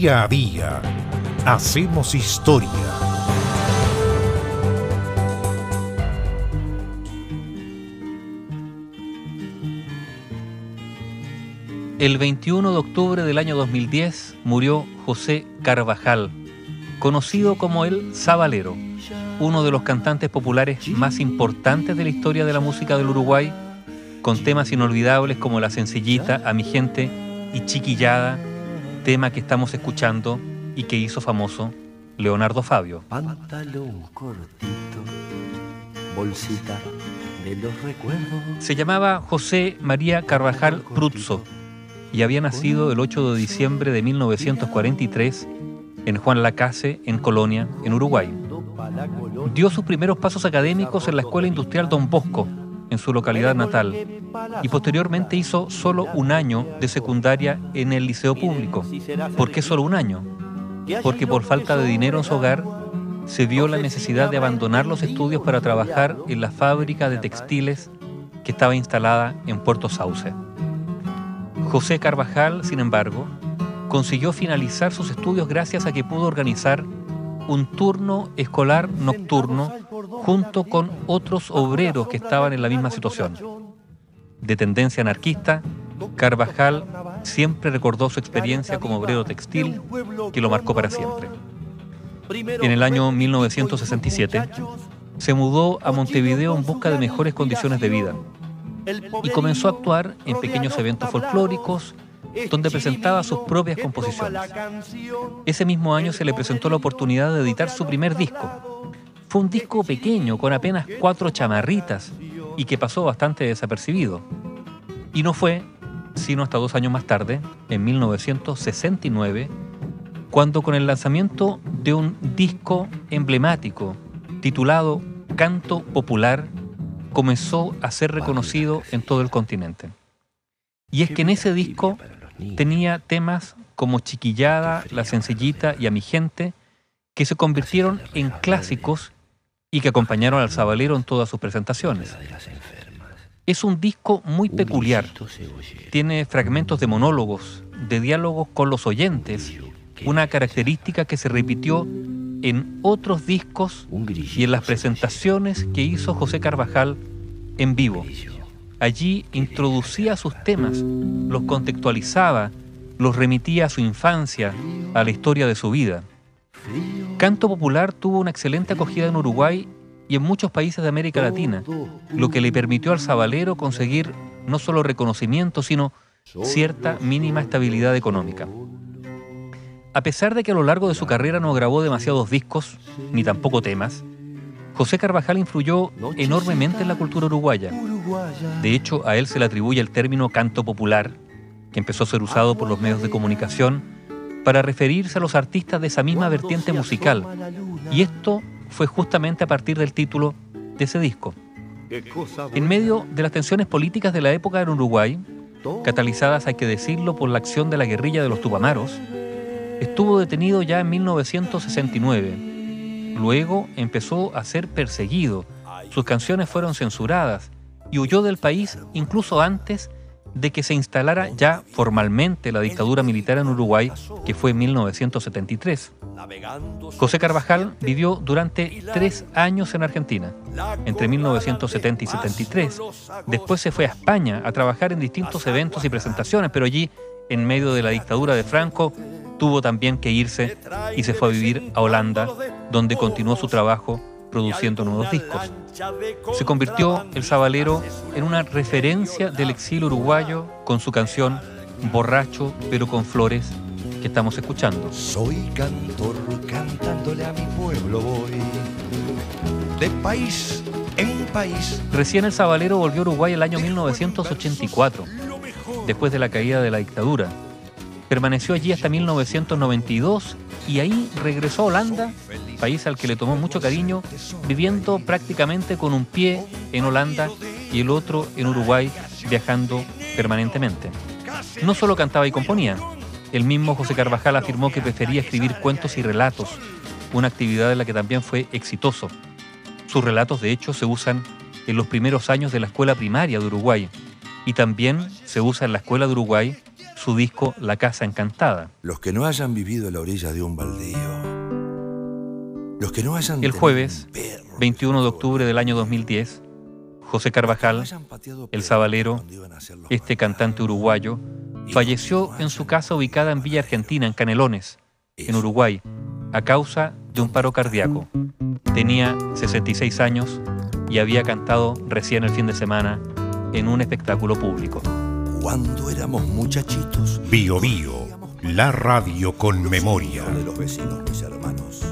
Día a día hacemos historia. El 21 de octubre del año 2010 murió José Carvajal, conocido como el Sabalero, uno de los cantantes populares más importantes de la historia de la música del Uruguay, con temas inolvidables como La Sencillita, A mi gente y Chiquillada, tema que estamos escuchando y que hizo famoso Leonardo Fabio. Pantalón cortito, bolsita de los recuerdos. Se llamaba José María Carvajal Pruzzo y había nacido el 8 de diciembre de 1943 en Juan Lacase, en Colonia, en Uruguay. Dio sus primeros pasos académicos en la Escuela Industrial Don Bosco, en su localidad natal, y posteriormente hizo solo un año de secundaria en el liceo público. ¿Por qué solo un año? Porque por falta de dinero en su hogar, se vio la necesidad de abandonar los estudios para trabajar en la fábrica de textiles que estaba instalada en Puerto Sauce. José Carvajal, sin embargo, consiguió finalizar sus estudios gracias a que pudo organizar un turno escolar nocturno junto con otros obreros que estaban en la misma situación. De tendencia anarquista, Carvajal siempre recordó su experiencia como obrero textil que lo marcó para siempre. En el año 1967 se mudó a Montevideo en busca de mejores condiciones de vida y comenzó a actuar en pequeños eventos folclóricos donde presentaba sus propias composiciones. Ese mismo año se le presentó la oportunidad de editar su primer disco. Fue un disco pequeño, con apenas cuatro chamarritas, y que pasó bastante desapercibido. Y no fue sino hasta dos años más tarde, en 1969, cuando con el lanzamiento de un disco emblemático titulado Canto Popular, comenzó a ser reconocido en todo el continente. Y es que en ese disco tenía temas como Chiquillada, La Sencillita y A mi gente, que se convirtieron en clásicos y que acompañaron al Sabalero en todas sus presentaciones. Es un disco muy peculiar. Tiene fragmentos de monólogos, de diálogos con los oyentes, una característica que se repitió en otros discos y en las presentaciones que hizo José Carvajal en vivo. Allí introducía sus temas, los contextualizaba, los remitía a su infancia, a la historia de su vida. Canto Popular tuvo una excelente acogida en Uruguay y en muchos países de América Latina, lo que le permitió al Sabalero conseguir no solo reconocimiento, sino cierta mínima estabilidad económica. A pesar de que a lo largo de su carrera no grabó demasiados discos, ni tampoco temas, José Carvajal influyó enormemente en la cultura uruguaya. De hecho, a él se le atribuye el término canto popular, que empezó a ser usado por los medios de comunicación para referirse a los artistas de esa misma vertiente musical. Y esto fue justamente a partir del título de ese disco. En medio de las tensiones políticas de la época en Uruguay, catalizadas, hay que decirlo, por la acción de la guerrilla de los Tupamaros, estuvo detenido ya en 1969 Luego empezó a ser perseguido, sus canciones fueron censuradas y huyó del país incluso antes de que se instalara ya formalmente la dictadura militar en Uruguay, que fue en 1973. José Carvajal vivió durante tres años en Argentina, entre 1970 y 73. Después se fue a España a trabajar en distintos eventos y presentaciones, pero allí, en medio de la dictadura de Franco, tuvo también que irse y se fue a vivir a Holanda, donde continuó su trabajo produciendo nuevos discos. Se convirtió el Sabalero en una referencia del exilio uruguayo con su canción Borracho pero con flores que estamos escuchando. Soy cantor cantándole a mi pueblo voy. De país en país. Recién el Sabalero volvió a Uruguay el año 1984, después de la caída de la dictadura Permaneció allí hasta 1992 y ahí regresó a Holanda, país al que le tomó mucho cariño, viviendo prácticamente con un pie en Holanda y el otro en Uruguay, viajando permanentemente. No solo cantaba y componía, el mismo José Carvajal afirmó que prefería escribir cuentos y relatos, una actividad en la que también fue exitoso. Sus relatos, de hecho, se usan en los primeros años de la escuela primaria de Uruguay y también se usa en la escuela de Uruguay su disco La Casa Encantada. Los que no hayan vivido a la orilla de un baldío. Los que no hayan El jueves, un perro 21 de octubre del año 2010, José Carvajal, el sabalero, este cantante uruguayo, falleció en su casa ubicada en Villa Argentina, en Canelones, en Uruguay, a causa de un paro cardíaco. Tenía 66 años y había cantado recién el fin de semana en un espectáculo público. Cuando éramos muchachitos. Bio Bio, la radio con memoria. de los vecinos, mis hermanos.